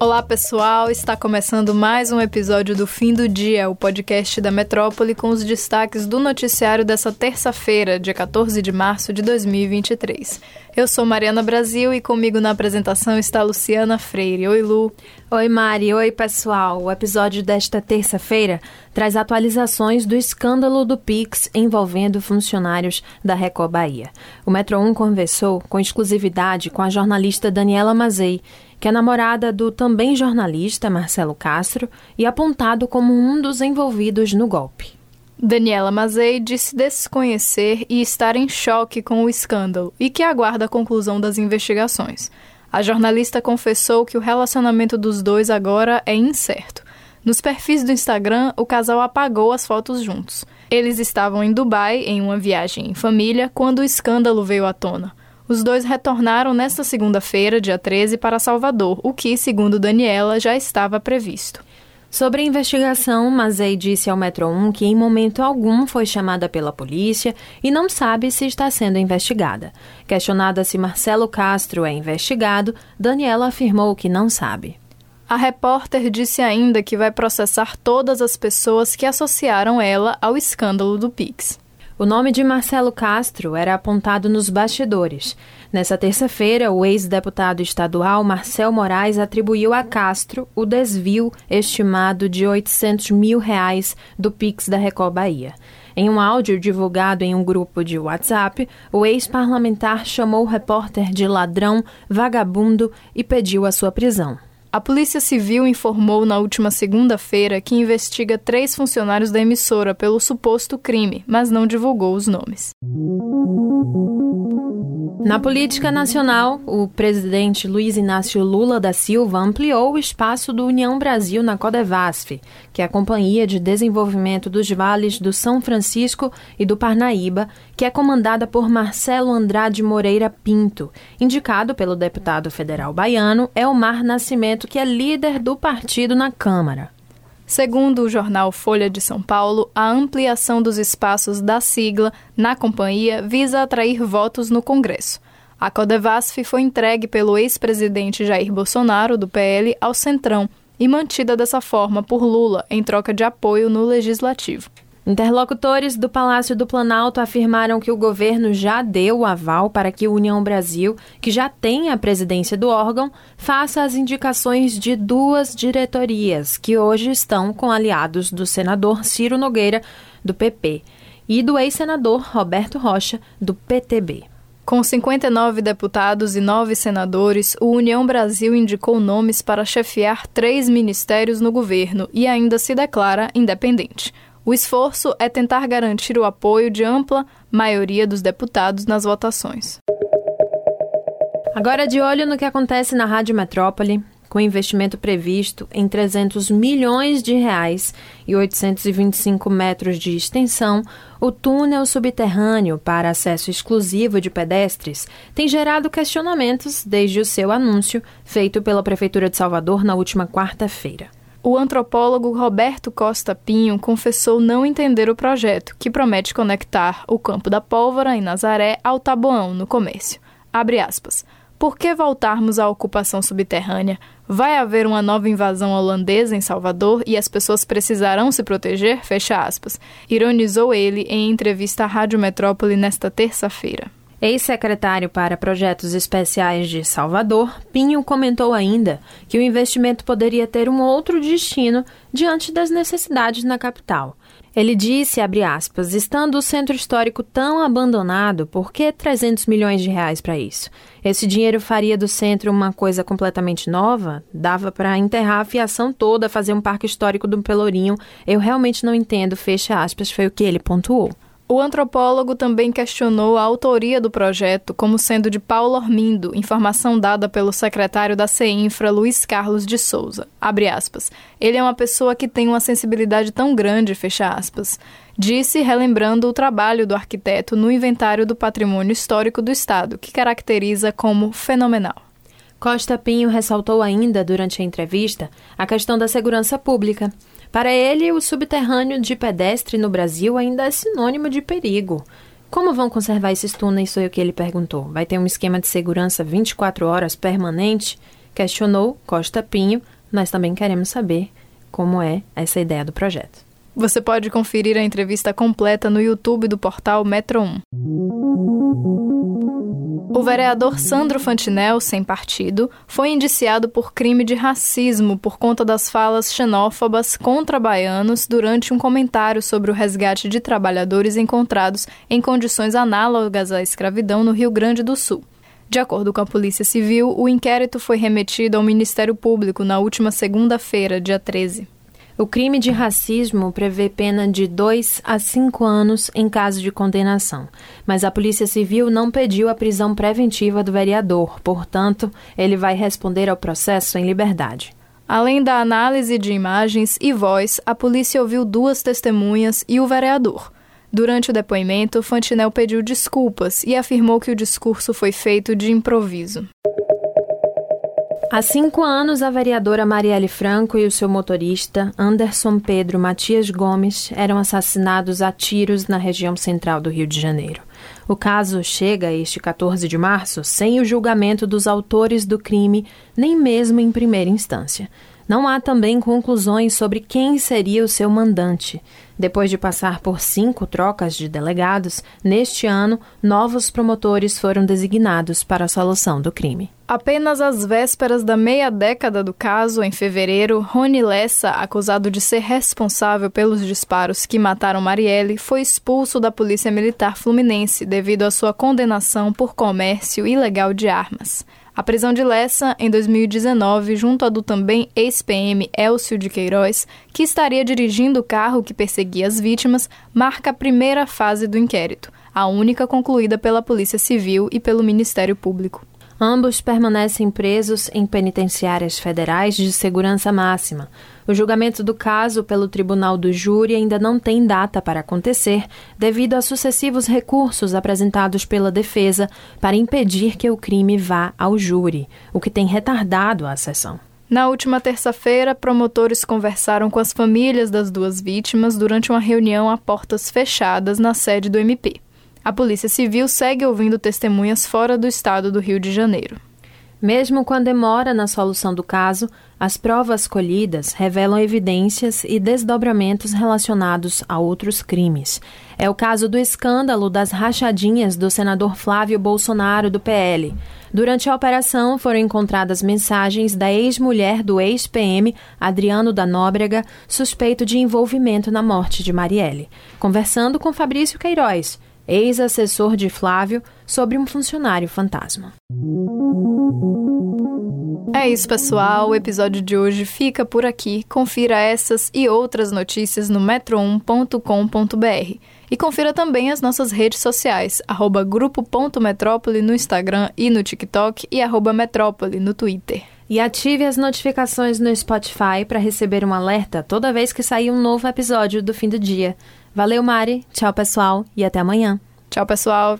Olá, pessoal! Está começando mais um episódio do Fim do Dia, o podcast da Metrópole com os destaques do noticiário dessa terça-feira, dia 14 de março de 2023. Eu sou Mariana Brasil e comigo na apresentação está Luciana Freire. Oi, Lu. Oi, Mari. Oi, pessoal. O episódio desta terça-feira traz atualizações do escândalo do Pix envolvendo funcionários da Record Bahia. O Metro 1 conversou com exclusividade com a jornalista Daniela Mazei, que é namorada do também jornalista Marcelo Castro e apontado como um dos envolvidos no golpe. Daniela Mazei disse desconhecer e estar em choque com o escândalo e que aguarda a conclusão das investigações. A jornalista confessou que o relacionamento dos dois agora é incerto. Nos perfis do Instagram, o casal apagou as fotos juntos. Eles estavam em Dubai em uma viagem em família quando o escândalo veio à tona. Os dois retornaram nesta segunda-feira, dia 13, para Salvador, o que, segundo Daniela, já estava previsto. Sobre a investigação, Mazei disse ao Metro 1 que em momento algum foi chamada pela polícia e não sabe se está sendo investigada. Questionada se Marcelo Castro é investigado, Daniela afirmou que não sabe. A repórter disse ainda que vai processar todas as pessoas que associaram ela ao escândalo do Pix. O nome de Marcelo Castro era apontado nos bastidores. Nessa terça-feira, o ex-deputado estadual Marcel Moraes atribuiu a Castro o desvio estimado de 800 mil reais do Pix da Record Bahia. Em um áudio divulgado em um grupo de WhatsApp, o ex-parlamentar chamou o repórter de ladrão, vagabundo e pediu a sua prisão. A Polícia Civil informou na última segunda-feira que investiga três funcionários da emissora pelo suposto crime, mas não divulgou os nomes. Na política nacional, o presidente Luiz Inácio Lula da Silva ampliou o espaço do União Brasil na Codevasf, que é a Companhia de Desenvolvimento dos Vales do São Francisco e do Parnaíba, que é comandada por Marcelo Andrade Moreira Pinto, indicado pelo deputado federal baiano Elmar Nascimento, que é líder do partido na Câmara. Segundo o jornal Folha de São Paulo, a ampliação dos espaços da sigla na companhia visa atrair votos no Congresso. A Codevasf foi entregue pelo ex-presidente Jair Bolsonaro, do PL, ao Centrão e mantida dessa forma por Lula em troca de apoio no legislativo. Interlocutores do Palácio do Planalto afirmaram que o governo já deu o aval para que a União Brasil, que já tem a presidência do órgão, faça as indicações de duas diretorias, que hoje estão com aliados do senador Ciro Nogueira, do PP, e do ex-senador Roberto Rocha, do PTB. Com 59 deputados e nove senadores, o União Brasil indicou nomes para chefiar três ministérios no governo e ainda se declara independente. O esforço é tentar garantir o apoio de ampla maioria dos deputados nas votações. Agora, de olho no que acontece na Rádio Metrópole, com investimento previsto em 300 milhões de reais e 825 metros de extensão, o túnel subterrâneo para acesso exclusivo de pedestres tem gerado questionamentos desde o seu anúncio feito pela Prefeitura de Salvador na última quarta-feira. O antropólogo Roberto Costa Pinho confessou não entender o projeto, que promete conectar o Campo da Pólvora, em Nazaré, ao Taboão, no comércio. Abre aspas. Por que voltarmos à ocupação subterrânea? Vai haver uma nova invasão holandesa em Salvador e as pessoas precisarão se proteger? Fecha aspas. Ironizou ele em entrevista à Rádio Metrópole nesta terça-feira. Ex-secretário para Projetos Especiais de Salvador, Pinho comentou ainda que o investimento poderia ter um outro destino diante das necessidades na capital. Ele disse, aspas, estando o centro histórico tão abandonado, por que 300 milhões de reais para isso? Esse dinheiro faria do centro uma coisa completamente nova? Dava para enterrar a fiação toda, fazer um parque histórico do Pelourinho. Eu realmente não entendo, fecha aspas, foi o que ele pontuou. O antropólogo também questionou a autoria do projeto como sendo de Paulo Ormindo, informação dada pelo secretário da CEINFRA, Luiz Carlos de Souza. Ele é uma pessoa que tem uma sensibilidade tão grande, fecha aspas. Disse, relembrando o trabalho do arquiteto no inventário do patrimônio histórico do Estado, que caracteriza como fenomenal. Costa Pinho ressaltou ainda, durante a entrevista, a questão da segurança pública. Para ele, o subterrâneo de pedestre no Brasil ainda é sinônimo de perigo. Como vão conservar esses túneis? Foi o que ele perguntou. Vai ter um esquema de segurança 24 horas permanente? Questionou Costa Pinho. Nós também queremos saber como é essa ideia do projeto. Você pode conferir a entrevista completa no YouTube do portal Metro 1. O vereador Sandro Fantinel, sem partido, foi indiciado por crime de racismo por conta das falas xenófobas contra baianos durante um comentário sobre o resgate de trabalhadores encontrados em condições análogas à escravidão no Rio Grande do Sul. De acordo com a Polícia Civil, o inquérito foi remetido ao Ministério Público na última segunda-feira, dia 13. O crime de racismo prevê pena de 2 a 5 anos em caso de condenação, mas a Polícia Civil não pediu a prisão preventiva do vereador, portanto, ele vai responder ao processo em liberdade. Além da análise de imagens e voz, a polícia ouviu duas testemunhas e o vereador. Durante o depoimento, Fantinel pediu desculpas e afirmou que o discurso foi feito de improviso. Há cinco anos, a vereadora Marielle Franco e o seu motorista, Anderson Pedro Matias Gomes, eram assassinados a tiros na região central do Rio de Janeiro. O caso chega este 14 de março sem o julgamento dos autores do crime, nem mesmo em primeira instância. Não há também conclusões sobre quem seria o seu mandante. Depois de passar por cinco trocas de delegados, neste ano, novos promotores foram designados para a solução do crime. Apenas às vésperas da meia década do caso, em fevereiro, Rony Lessa, acusado de ser responsável pelos disparos que mataram Marielle, foi expulso da Polícia Militar Fluminense devido à sua condenação por comércio ilegal de armas. A prisão de Lessa, em 2019, junto à do também ex-PM Elcio de Queiroz, que estaria dirigindo o carro que perseguia as vítimas, marca a primeira fase do inquérito, a única concluída pela Polícia Civil e pelo Ministério Público. Ambos permanecem presos em penitenciárias federais de segurança máxima. O julgamento do caso pelo Tribunal do Júri ainda não tem data para acontecer, devido a sucessivos recursos apresentados pela defesa para impedir que o crime vá ao júri, o que tem retardado a sessão. Na última terça-feira, promotores conversaram com as famílias das duas vítimas durante uma reunião a portas fechadas na sede do MP. A Polícia Civil segue ouvindo testemunhas fora do estado do Rio de Janeiro. Mesmo com a demora na solução do caso, as provas colhidas revelam evidências e desdobramentos relacionados a outros crimes. É o caso do escândalo das rachadinhas do senador Flávio Bolsonaro, do PL. Durante a operação, foram encontradas mensagens da ex-mulher do ex-PM, Adriano da Nóbrega, suspeito de envolvimento na morte de Marielle. Conversando com Fabrício Queiroz, ex-assessor de Flávio, sobre um funcionário fantasma. É isso, pessoal. O episódio de hoje fica por aqui. Confira essas e outras notícias no metro1.com.br. E confira também as nossas redes sociais, arroba grupo.metrópole no Instagram e no TikTok e arroba metrópole no Twitter. E ative as notificações no Spotify para receber um alerta toda vez que sair um novo episódio do fim do dia. Valeu, Mari. Tchau, pessoal. E até amanhã. Tchau, pessoal.